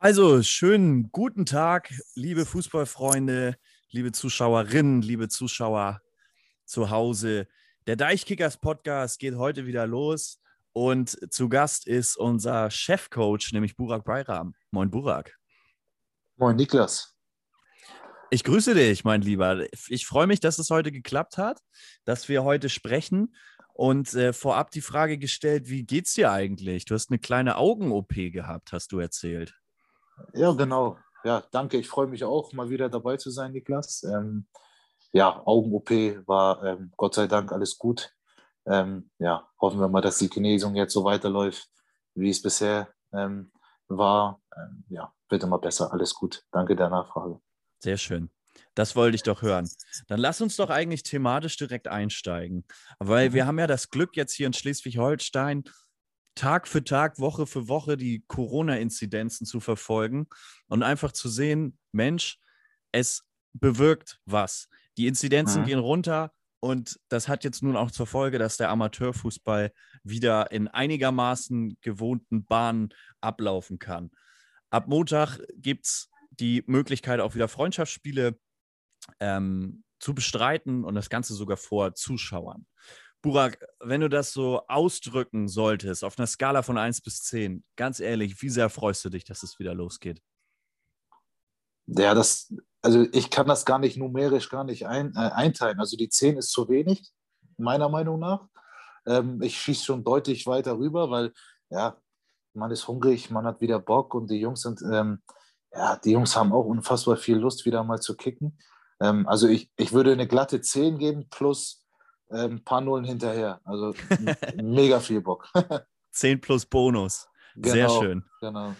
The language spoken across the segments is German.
Also, schönen guten Tag, liebe Fußballfreunde, liebe Zuschauerinnen, liebe Zuschauer zu Hause. Der Deichkickers Podcast geht heute wieder los und zu Gast ist unser Chefcoach, nämlich Burak Bayram. Moin, Burak. Moin, Niklas. Ich grüße dich, mein Lieber. Ich freue mich, dass es heute geklappt hat, dass wir heute sprechen. Und äh, vorab die Frage gestellt, wie geht's dir eigentlich? Du hast eine kleine Augen-OP gehabt, hast du erzählt. Ja, genau. Ja, danke. Ich freue mich auch, mal wieder dabei zu sein, Niklas. Ähm, ja, Augen-OP war ähm, Gott sei Dank alles gut. Ähm, ja, hoffen wir mal, dass die Genesung jetzt so weiterläuft, wie es bisher ähm, war. Ähm, ja, wird immer besser. Alles gut. Danke der Nachfrage. Sehr schön. Das wollte ich doch hören. Dann lass uns doch eigentlich thematisch direkt einsteigen, weil wir mhm. haben ja das Glück jetzt hier in Schleswig-Holstein, Tag für Tag, Woche für Woche die Corona-Inzidenzen zu verfolgen und einfach zu sehen, Mensch, es bewirkt was. Die Inzidenzen mhm. gehen runter und das hat jetzt nun auch zur Folge, dass der Amateurfußball wieder in einigermaßen gewohnten Bahnen ablaufen kann. Ab Montag gibt es die Möglichkeit, auch wieder Freundschaftsspiele ähm, zu bestreiten und das Ganze sogar vor Zuschauern. Burak, wenn du das so ausdrücken solltest, auf einer Skala von 1 bis 10, ganz ehrlich, wie sehr freust du dich, dass es wieder losgeht? Ja, das, also ich kann das gar nicht numerisch gar nicht ein, äh, einteilen. Also die 10 ist zu wenig, meiner Meinung nach. Ähm, ich schieße schon deutlich weiter rüber, weil ja, man ist hungrig, man hat wieder Bock und die Jungs sind, ähm, ja, die Jungs haben auch unfassbar viel Lust, wieder mal zu kicken. Ähm, also ich, ich würde eine glatte 10 geben plus ein ähm, paar Nullen hinterher. Also mega viel Bock. 10 plus Bonus. Genau, Sehr schön. Genau.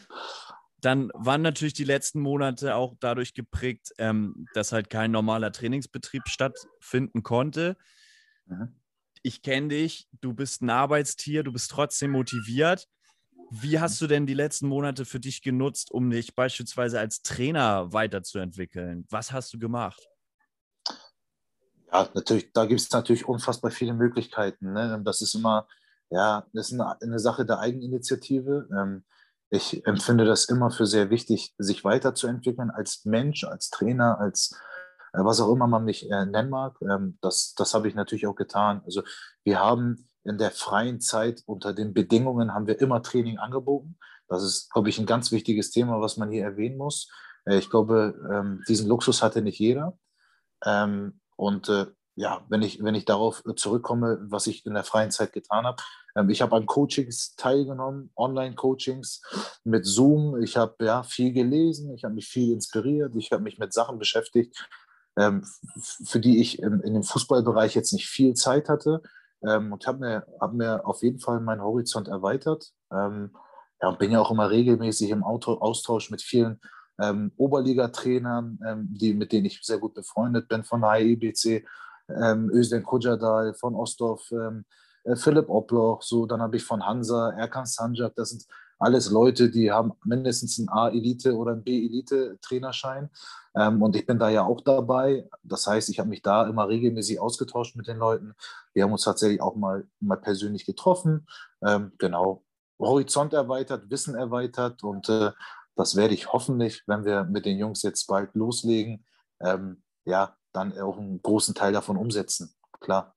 Dann waren natürlich die letzten Monate auch dadurch geprägt, ähm, dass halt kein normaler Trainingsbetrieb stattfinden konnte. Mhm. Ich kenne dich, du bist ein Arbeitstier, du bist trotzdem motiviert. Wie hast du denn die letzten Monate für dich genutzt, um dich beispielsweise als Trainer weiterzuentwickeln? Was hast du gemacht? Ja, natürlich, da gibt es natürlich unfassbar viele Möglichkeiten. Ne? Das ist immer, ja, das ist eine, eine Sache der Eigeninitiative. Ähm, ich empfinde das immer für sehr wichtig, sich weiterzuentwickeln als Mensch, als Trainer, als äh, was auch immer man mich äh, nennen mag. Ähm, das das habe ich natürlich auch getan. Also wir haben in der freien Zeit unter den Bedingungen haben wir immer Training angeboten. Das ist, glaube ich, ein ganz wichtiges Thema, was man hier erwähnen muss. Äh, ich glaube, ähm, diesen Luxus hatte nicht jeder. Ähm, und äh, ja, wenn ich, wenn ich darauf zurückkomme, was ich in der freien Zeit getan habe, ähm, ich habe an Coachings teilgenommen, Online-Coachings mit Zoom. Ich habe ja viel gelesen, ich habe mich viel inspiriert, ich habe mich mit Sachen beschäftigt, ähm, für die ich in, in, dem Fußballbereich jetzt nicht viel Zeit hatte. Ähm, und habe mir, hab mir auf jeden Fall meinen Horizont erweitert. Ähm, ja, und bin ja auch immer regelmäßig im Austausch mit vielen ähm, Oberliga-Trainern, ähm, die, mit denen ich sehr gut befreundet bin, von der HIBC, ähm, Özden Kojadal, von Ostdorf, ähm, äh, Philipp Oploch, so, dann habe ich von Hansa, Erkan Sanjak, das sind alles Leute, die haben mindestens einen A-Elite- oder einen B-Elite-Trainerschein. Ähm, und ich bin da ja auch dabei. Das heißt, ich habe mich da immer regelmäßig ausgetauscht mit den Leuten. Wir haben uns tatsächlich auch mal, mal persönlich getroffen. Ähm, genau. Horizont erweitert, Wissen erweitert und äh, das werde ich hoffentlich, wenn wir mit den Jungs jetzt bald loslegen, ähm, ja, dann auch einen großen Teil davon umsetzen. Klar.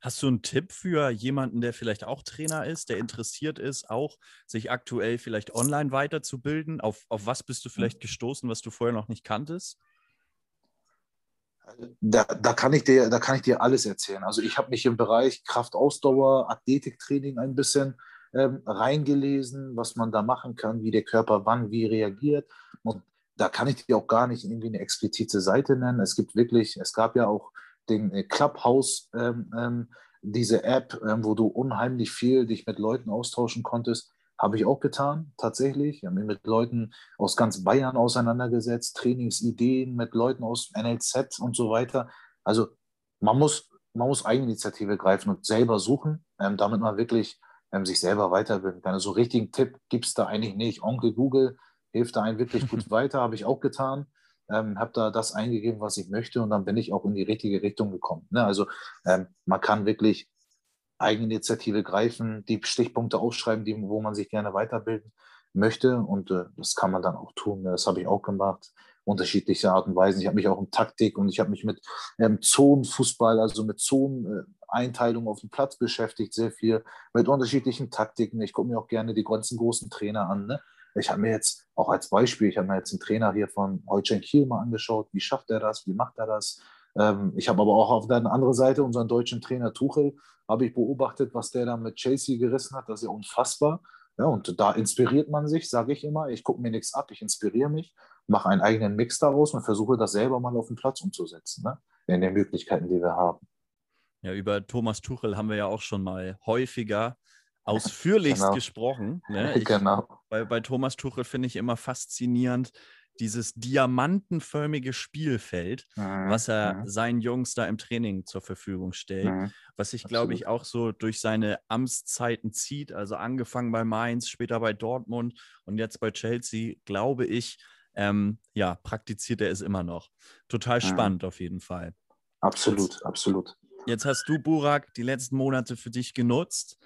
Hast du einen Tipp für jemanden, der vielleicht auch Trainer ist, der interessiert ist, auch sich aktuell vielleicht online weiterzubilden? Auf, auf was bist du hm. vielleicht gestoßen, was du vorher noch nicht kanntest? Da, da, kann ich dir, da kann ich dir alles erzählen. Also ich habe mich im Bereich Kraftausdauer, Athletiktraining ein bisschen ähm, reingelesen, was man da machen kann, wie der Körper wann wie reagiert. Und da kann ich dir auch gar nicht irgendwie eine explizite Seite nennen. Es gibt wirklich, es gab ja auch den äh, Clubhouse, ähm, ähm, diese App, ähm, wo du unheimlich viel dich mit Leuten austauschen konntest. Habe ich auch getan, tatsächlich. Ich habe mich mit Leuten aus ganz Bayern auseinandergesetzt, Trainingsideen mit Leuten aus NLZ und so weiter. Also man muss, man muss Eigeninitiative greifen und selber suchen, ähm, damit man wirklich ähm, sich selber weiterbilden kann. Also so richtigen Tipp gibt es da eigentlich nicht. Onkel Google hilft da einem wirklich gut weiter, habe ich auch getan. Ähm, habe da das eingegeben, was ich möchte und dann bin ich auch in die richtige Richtung gekommen. Ne? Also ähm, man kann wirklich Eigeninitiative greifen, die Stichpunkte aufschreiben, die, wo man sich gerne weiterbilden möchte. Und äh, das kann man dann auch tun. Das habe ich auch gemacht unterschiedliche Art und Weisen. Ich habe mich auch in Taktik und ich habe mich mit ähm, Zonenfußball, also mit Zoneneinteilung auf dem Platz beschäftigt, sehr viel mit unterschiedlichen Taktiken. Ich gucke mir auch gerne die ganzen großen Trainer an. Ne? Ich habe mir jetzt auch als Beispiel, ich habe mir jetzt einen Trainer hier von Holstein Kiel mal angeschaut. Wie schafft er das? Wie macht er das? Ähm, ich habe aber auch auf der anderen Seite unseren deutschen Trainer Tuchel, habe ich beobachtet, was der da mit Chelsea gerissen hat. Das ist ja unfassbar. Ja, und da inspiriert man sich, sage ich immer. Ich gucke mir nichts ab, ich inspiriere mich, mache einen eigenen Mix daraus und versuche das selber mal auf den Platz umzusetzen, ne? in den Möglichkeiten, die wir haben. Ja, über Thomas Tuchel haben wir ja auch schon mal häufiger ausführlichst genau. gesprochen. Ne? Ich, genau. Bei, bei Thomas Tuchel finde ich immer faszinierend, dieses diamantenförmige Spielfeld, mhm. was er mhm. seinen Jungs da im Training zur Verfügung stellt, mhm. was sich, glaube ich, auch so durch seine Amtszeiten zieht. Also angefangen bei Mainz, später bei Dortmund und jetzt bei Chelsea, glaube ich, ähm, ja, praktiziert er es immer noch. Total spannend auf jeden Fall. Absolut, absolut. Jetzt hast du, Burak, die letzten Monate für dich genutzt.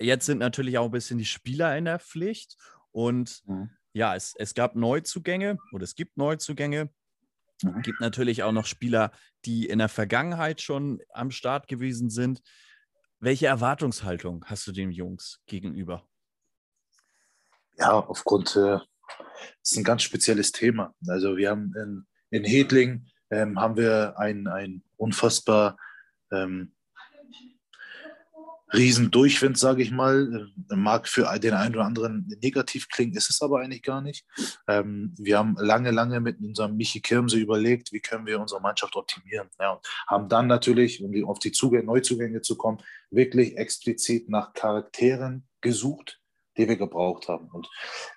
Jetzt sind natürlich auch ein bisschen die Spieler in der Pflicht und mhm ja, es, es gab Neuzugänge oder es gibt Neuzugänge. Es mhm. gibt natürlich auch noch Spieler, die in der Vergangenheit schon am Start gewesen sind. Welche Erwartungshaltung hast du den Jungs gegenüber? Ja, aufgrund, äh, ist ein ganz spezielles Thema. Also wir haben in, in Hedling ähm, haben wir ein, ein unfassbar ähm, Riesendurchwind, sage ich mal. Mag für den einen oder anderen negativ klingen, ist es aber eigentlich gar nicht. Ähm, wir haben lange, lange mit unserem Michi Kirmse überlegt, wie können wir unsere Mannschaft optimieren. Ja, und haben dann natürlich, um auf die Zugänge, Neuzugänge zu kommen, wirklich explizit nach Charakteren gesucht, die wir gebraucht haben. Und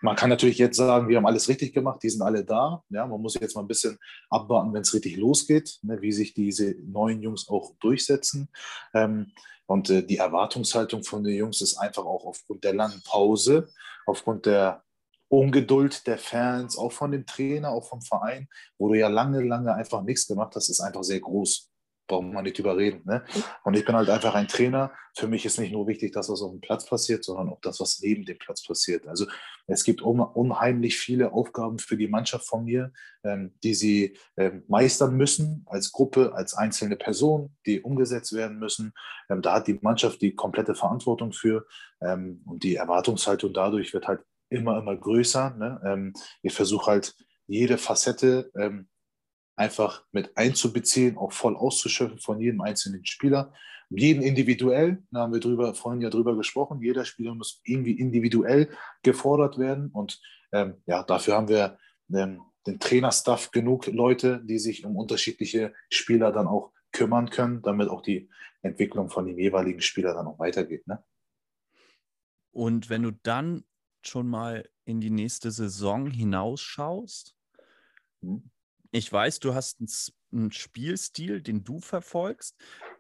man kann natürlich jetzt sagen, wir haben alles richtig gemacht, die sind alle da. Ja, man muss jetzt mal ein bisschen abwarten, wenn es richtig losgeht, ne, wie sich diese neuen Jungs auch durchsetzen. Ähm, und äh, die Erwartungshaltung von den Jungs ist einfach auch aufgrund der langen Pause, aufgrund der Ungeduld der Fans, auch von dem Trainer, auch vom Verein, wo du ja lange, lange einfach nichts gemacht hast, ist einfach sehr groß braucht man nicht überreden. Ne? Und ich bin halt einfach ein Trainer. Für mich ist nicht nur wichtig, das, was auf dem Platz passiert, sondern auch das, was neben dem Platz passiert. Also es gibt unheimlich viele Aufgaben für die Mannschaft von mir, ähm, die sie ähm, meistern müssen, als Gruppe, als einzelne Person, die umgesetzt werden müssen. Ähm, da hat die Mannschaft die komplette Verantwortung für und die Erwartungshaltung dadurch wird halt immer, immer größer. Ne? Ich versuche halt jede Facette ähm, einfach mit einzubeziehen, auch voll auszuschöpfen von jedem einzelnen Spieler. Jeden individuell, da haben wir drüber, vorhin ja drüber gesprochen, jeder Spieler muss irgendwie individuell gefordert werden. Und ähm, ja, dafür haben wir ähm, den Trainerstaff genug Leute, die sich um unterschiedliche Spieler dann auch kümmern können, damit auch die Entwicklung von dem jeweiligen Spieler dann auch weitergeht. Ne? Und wenn du dann schon mal in die nächste Saison hinausschaust, hm ich weiß, du hast einen Spielstil, den du verfolgst.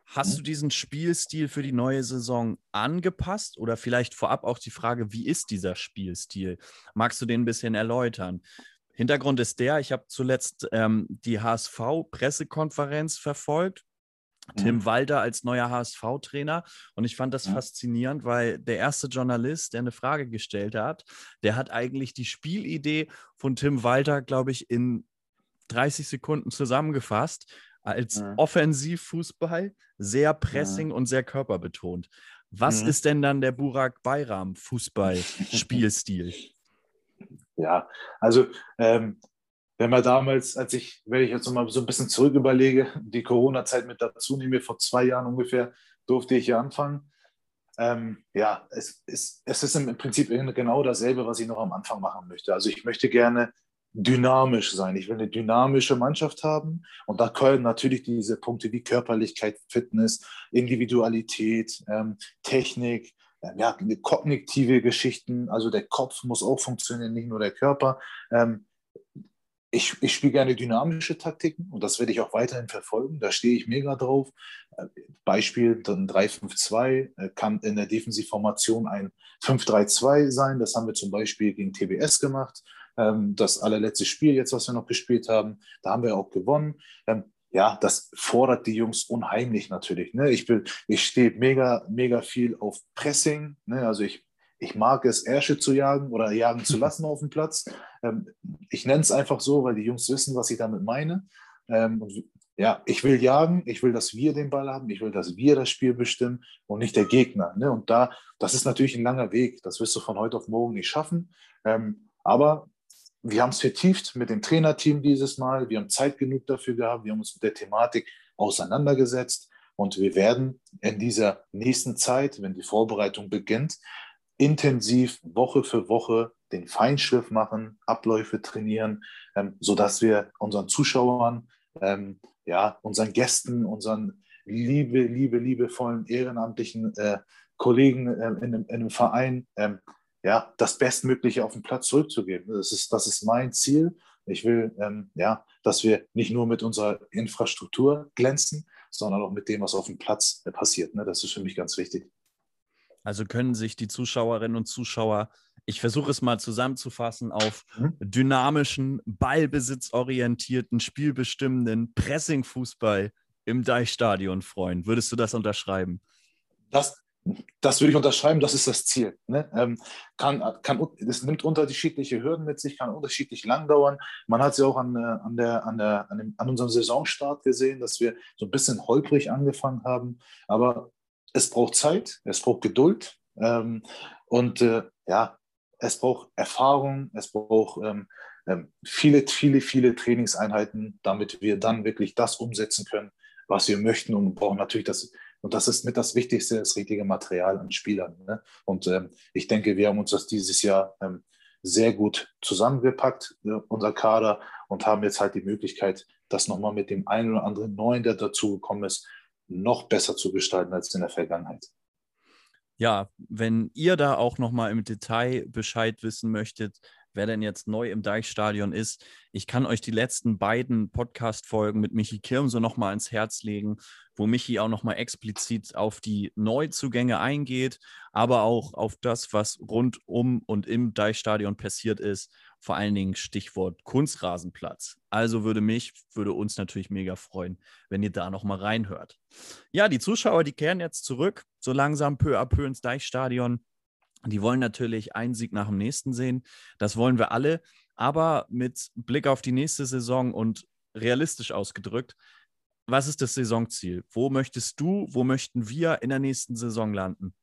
Hast mhm. du diesen Spielstil für die neue Saison angepasst oder vielleicht vorab auch die Frage, wie ist dieser Spielstil? Magst du den ein bisschen erläutern? Hintergrund ist der, ich habe zuletzt ähm, die HSV-Pressekonferenz verfolgt. Tim mhm. Walter als neuer HSV-Trainer. Und ich fand das mhm. faszinierend, weil der erste Journalist, der eine Frage gestellt hat, der hat eigentlich die Spielidee von Tim Walter, glaube ich, in 30 Sekunden zusammengefasst als ja. Offensivfußball, sehr Pressing ja. und sehr körperbetont. Was mhm. ist denn dann der Burak Bayram Fußball-Spielstil? ja, also ähm, wenn man damals, als ich, wenn ich jetzt mal so ein bisschen zurück überlege, die Corona-Zeit mit dazu nehme, vor zwei Jahren ungefähr, durfte ich hier anfangen. Ähm, ja, es, es, es ist im Prinzip genau dasselbe, was ich noch am Anfang machen möchte. Also ich möchte gerne dynamisch sein. Ich will eine dynamische Mannschaft haben. Und da können natürlich diese Punkte wie Körperlichkeit, Fitness, Individualität, ähm, Technik, äh, ja, kognitive Geschichten. Also der Kopf muss auch funktionieren, nicht nur der Körper. Ähm, ich, ich spiele gerne dynamische Taktiken und das werde ich auch weiterhin verfolgen. Da stehe ich mega drauf. Beispiel ein 3-5-2 äh, kann in der Defensivformation ein 5-3-2 sein. Das haben wir zum Beispiel gegen TBS gemacht. Ähm, das allerletzte Spiel jetzt, was wir noch gespielt haben, da haben wir auch gewonnen. Ähm, ja, das fordert die Jungs unheimlich natürlich. Ne? Ich, ich stehe mega, mega viel auf Pressing. Ne? Also ich, ich mag es, Ärsche zu jagen oder jagen zu lassen auf dem Platz. Ähm, ich nenne es einfach so, weil die Jungs wissen, was ich damit meine. Und ja, ich will jagen, ich will, dass wir den Ball haben, ich will, dass wir das Spiel bestimmen und nicht der Gegner. Ne? Und da, das ist natürlich ein langer Weg, das wirst du von heute auf morgen nicht schaffen. Aber wir haben es vertieft mit dem Trainerteam dieses Mal, wir haben Zeit genug dafür gehabt, wir haben uns mit der Thematik auseinandergesetzt. Und wir werden in dieser nächsten Zeit, wenn die Vorbereitung beginnt, intensiv Woche für Woche den Feinschliff machen, Abläufe trainieren, ähm, sodass wir unseren Zuschauern ähm, ja, unseren Gästen, unseren liebe, liebe, liebevollen ehrenamtlichen äh, Kollegen äh, in, einem, in, einem, Verein ähm, ja, das Bestmögliche auf den Platz zurückzugeben. Das ist, das ist mein Ziel. Ich will, ähm, ja, dass wir nicht nur mit unserer Infrastruktur glänzen, sondern auch mit dem, was auf dem Platz äh, passiert. Ne? Das ist für mich ganz wichtig. Also können sich die Zuschauerinnen und Zuschauer, ich versuche es mal zusammenzufassen, auf mhm. dynamischen, ballbesitzorientierten, spielbestimmenden Pressing-Fußball im Deichstadion freuen. Würdest du das unterschreiben? Das, das würde ich unterschreiben, das ist das Ziel. Ne? Ähm, kann, kann, es nimmt unterschiedliche Hürden mit sich, kann unterschiedlich lang dauern. Man hat es ja auch an, äh, an, der, an, der, an, dem, an unserem Saisonstart gesehen, dass wir so ein bisschen holprig angefangen haben. Aber es braucht Zeit, es braucht Geduld ähm, und äh, ja, es braucht Erfahrung, es braucht ähm, ähm, viele, viele, viele Trainingseinheiten, damit wir dann wirklich das umsetzen können, was wir möchten und brauchen natürlich das, und das ist mit das Wichtigste, das richtige Material an Spielern. Ne? Und ähm, ich denke, wir haben uns das dieses Jahr ähm, sehr gut zusammengepackt, äh, unser Kader, und haben jetzt halt die Möglichkeit, das nochmal mit dem einen oder anderen Neuen, der dazugekommen ist, noch besser zu gestalten als in der Vergangenheit. Ja, wenn ihr da auch nochmal im Detail Bescheid wissen möchtet, wer denn jetzt neu im Deichstadion ist, ich kann euch die letzten beiden Podcast-Folgen mit Michi Kirm so nochmal ins Herz legen, wo Michi auch nochmal explizit auf die Neuzugänge eingeht, aber auch auf das, was rund um und im Deichstadion passiert ist. Vor allen Dingen Stichwort Kunstrasenplatz. Also würde mich, würde uns natürlich mega freuen, wenn ihr da nochmal reinhört. Ja, die Zuschauer, die kehren jetzt zurück, so langsam peu à peu ins Deichstadion. Die wollen natürlich einen Sieg nach dem nächsten sehen. Das wollen wir alle. Aber mit Blick auf die nächste Saison und realistisch ausgedrückt, was ist das Saisonziel? Wo möchtest du, wo möchten wir in der nächsten Saison landen?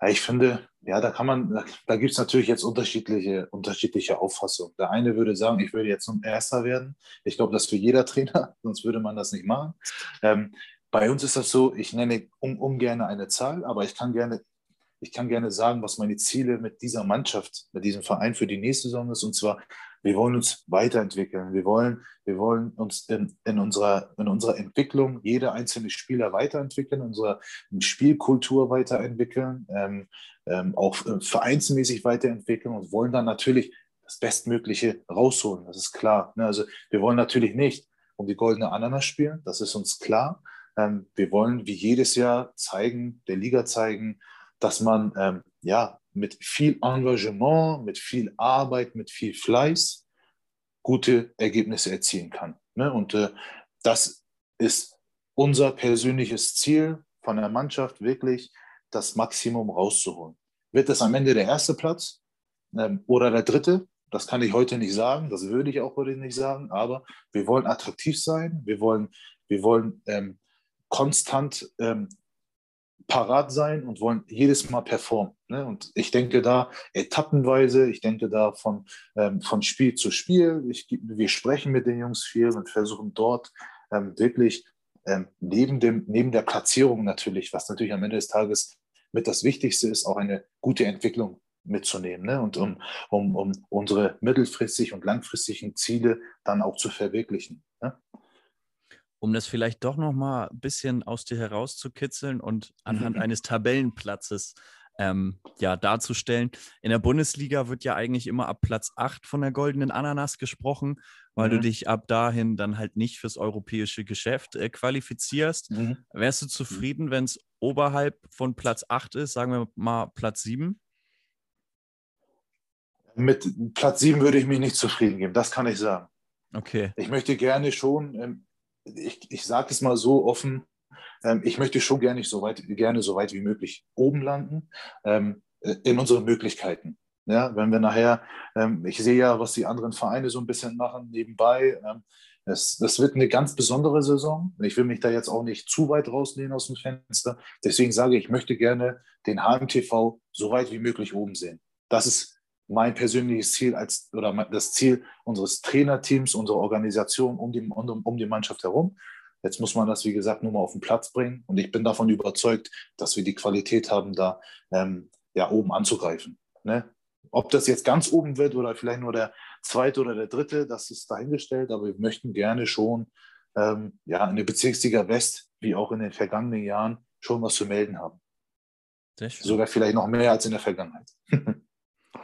Ja, ich finde, ja, da kann man, da gibt es natürlich jetzt unterschiedliche, unterschiedliche Auffassungen. Der eine würde sagen, ich würde jetzt zum Erster werden. Ich glaube, das für jeder Trainer, sonst würde man das nicht machen. Ähm, bei uns ist das so, ich nenne um, ungern eine Zahl, aber ich kann gerne, ich kann gerne sagen, was meine Ziele mit dieser Mannschaft, mit diesem Verein für die nächste Saison ist. Und zwar, wir wollen uns weiterentwickeln. Wir wollen, wir wollen uns in, in, unserer, in unserer Entwicklung, jeder einzelne Spieler weiterentwickeln, unsere Spielkultur weiterentwickeln, ähm, ähm, auch äh, vereinsmäßig weiterentwickeln und wollen dann natürlich das Bestmögliche rausholen. Das ist klar. Ne? Also wir wollen natürlich nicht um die goldene Ananas spielen, das ist uns klar. Ähm, wir wollen wie jedes Jahr zeigen, der Liga zeigen, dass man ähm, ja mit viel Engagement, mit viel Arbeit, mit viel Fleiß gute Ergebnisse erzielen kann. Ne? Und äh, das ist unser persönliches Ziel von der Mannschaft, wirklich das Maximum rauszuholen. Wird das am Ende der erste Platz ähm, oder der dritte? Das kann ich heute nicht sagen, das würde ich auch heute nicht sagen, aber wir wollen attraktiv sein, wir wollen, wir wollen ähm, konstant ähm, parat sein und wollen jedes Mal performen. Ne? Und ich denke da etappenweise, ich denke da von, ähm, von Spiel zu Spiel. Ich, wir sprechen mit den Jungs viel und versuchen dort ähm, wirklich ähm, neben, dem, neben der Platzierung natürlich, was natürlich am Ende des Tages mit das Wichtigste ist, auch eine gute Entwicklung mitzunehmen ne? und um, um, um unsere mittelfristig und langfristigen Ziele dann auch zu verwirklichen. Ne? Um das vielleicht doch noch mal ein bisschen aus dir herauszukitzeln und anhand eines Tabellenplatzes ähm, ja, darzustellen. In der Bundesliga wird ja eigentlich immer ab Platz 8 von der goldenen Ananas gesprochen, weil mhm. du dich ab dahin dann halt nicht fürs europäische Geschäft äh, qualifizierst. Mhm. Wärst du mhm. zufrieden, wenn es oberhalb von Platz 8 ist, sagen wir mal Platz 7? Mit Platz 7 würde ich mich nicht zufrieden geben, das kann ich sagen. Okay. Ich möchte gerne schon ähm, ich, ich sage es mal so offen, Ähm, ich möchte schon gerne so weit, gerne so weit wie möglich oben landen, ähm, in unseren Möglichkeiten. Ja, wenn wir nachher, ähm, ich sehe ja, was die anderen Vereine so ein bisschen machen nebenbei. Ähm, es, das wird eine ganz besondere Saison. Ich will mich da jetzt auch nicht zu weit rausnehmen aus dem Fenster. Deswegen sage ich, ich möchte gerne den HMTV so weit wie möglich oben sehen. Das ist mein persönliches Ziel als oder das Ziel unseres Trainerteams, unserer Organisation um die, um, um die Mannschaft herum. Jetzt muss man das, wie gesagt, nur mal auf den Platz bringen. Und ich bin davon überzeugt, dass wir die Qualität haben, da ähm, ja, oben anzugreifen. Ne? Ob das jetzt ganz oben wird oder vielleicht nur der zweite oder der dritte, das ist dahingestellt. Aber wir möchten gerne schon ähm, ja, in der Bezirksliga West, wie auch in den vergangenen Jahren, schon was zu melden haben. Sogar vielleicht noch mehr als in der Vergangenheit.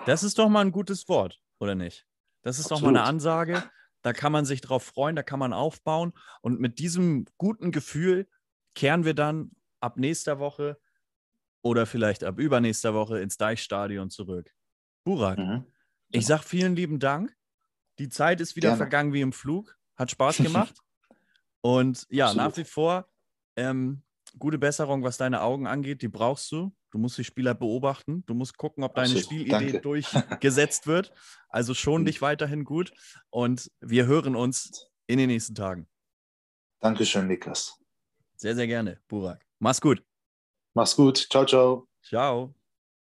Das ist doch mal ein gutes Wort, oder nicht? Das ist Absolut. doch mal eine Ansage. Da kann man sich drauf freuen, da kann man aufbauen. Und mit diesem guten Gefühl kehren wir dann ab nächster Woche oder vielleicht ab übernächster Woche ins Deichstadion zurück. Burak, mhm. ich sag vielen lieben Dank. Die Zeit ist wieder Gerne. vergangen wie im Flug. Hat Spaß gemacht. Und ja, Absolut. nach wie vor ähm, gute Besserung, was deine Augen angeht. Die brauchst du. Du musst die Spieler beobachten. Du musst gucken, ob deine Spielidee Danke. durchgesetzt wird. Also schon mhm. dich weiterhin gut. Und wir hören uns in den nächsten Tagen. Dankeschön, Niklas. Sehr, sehr gerne, Burak. Mach's gut. Mach's gut. Ciao, ciao. Ciao.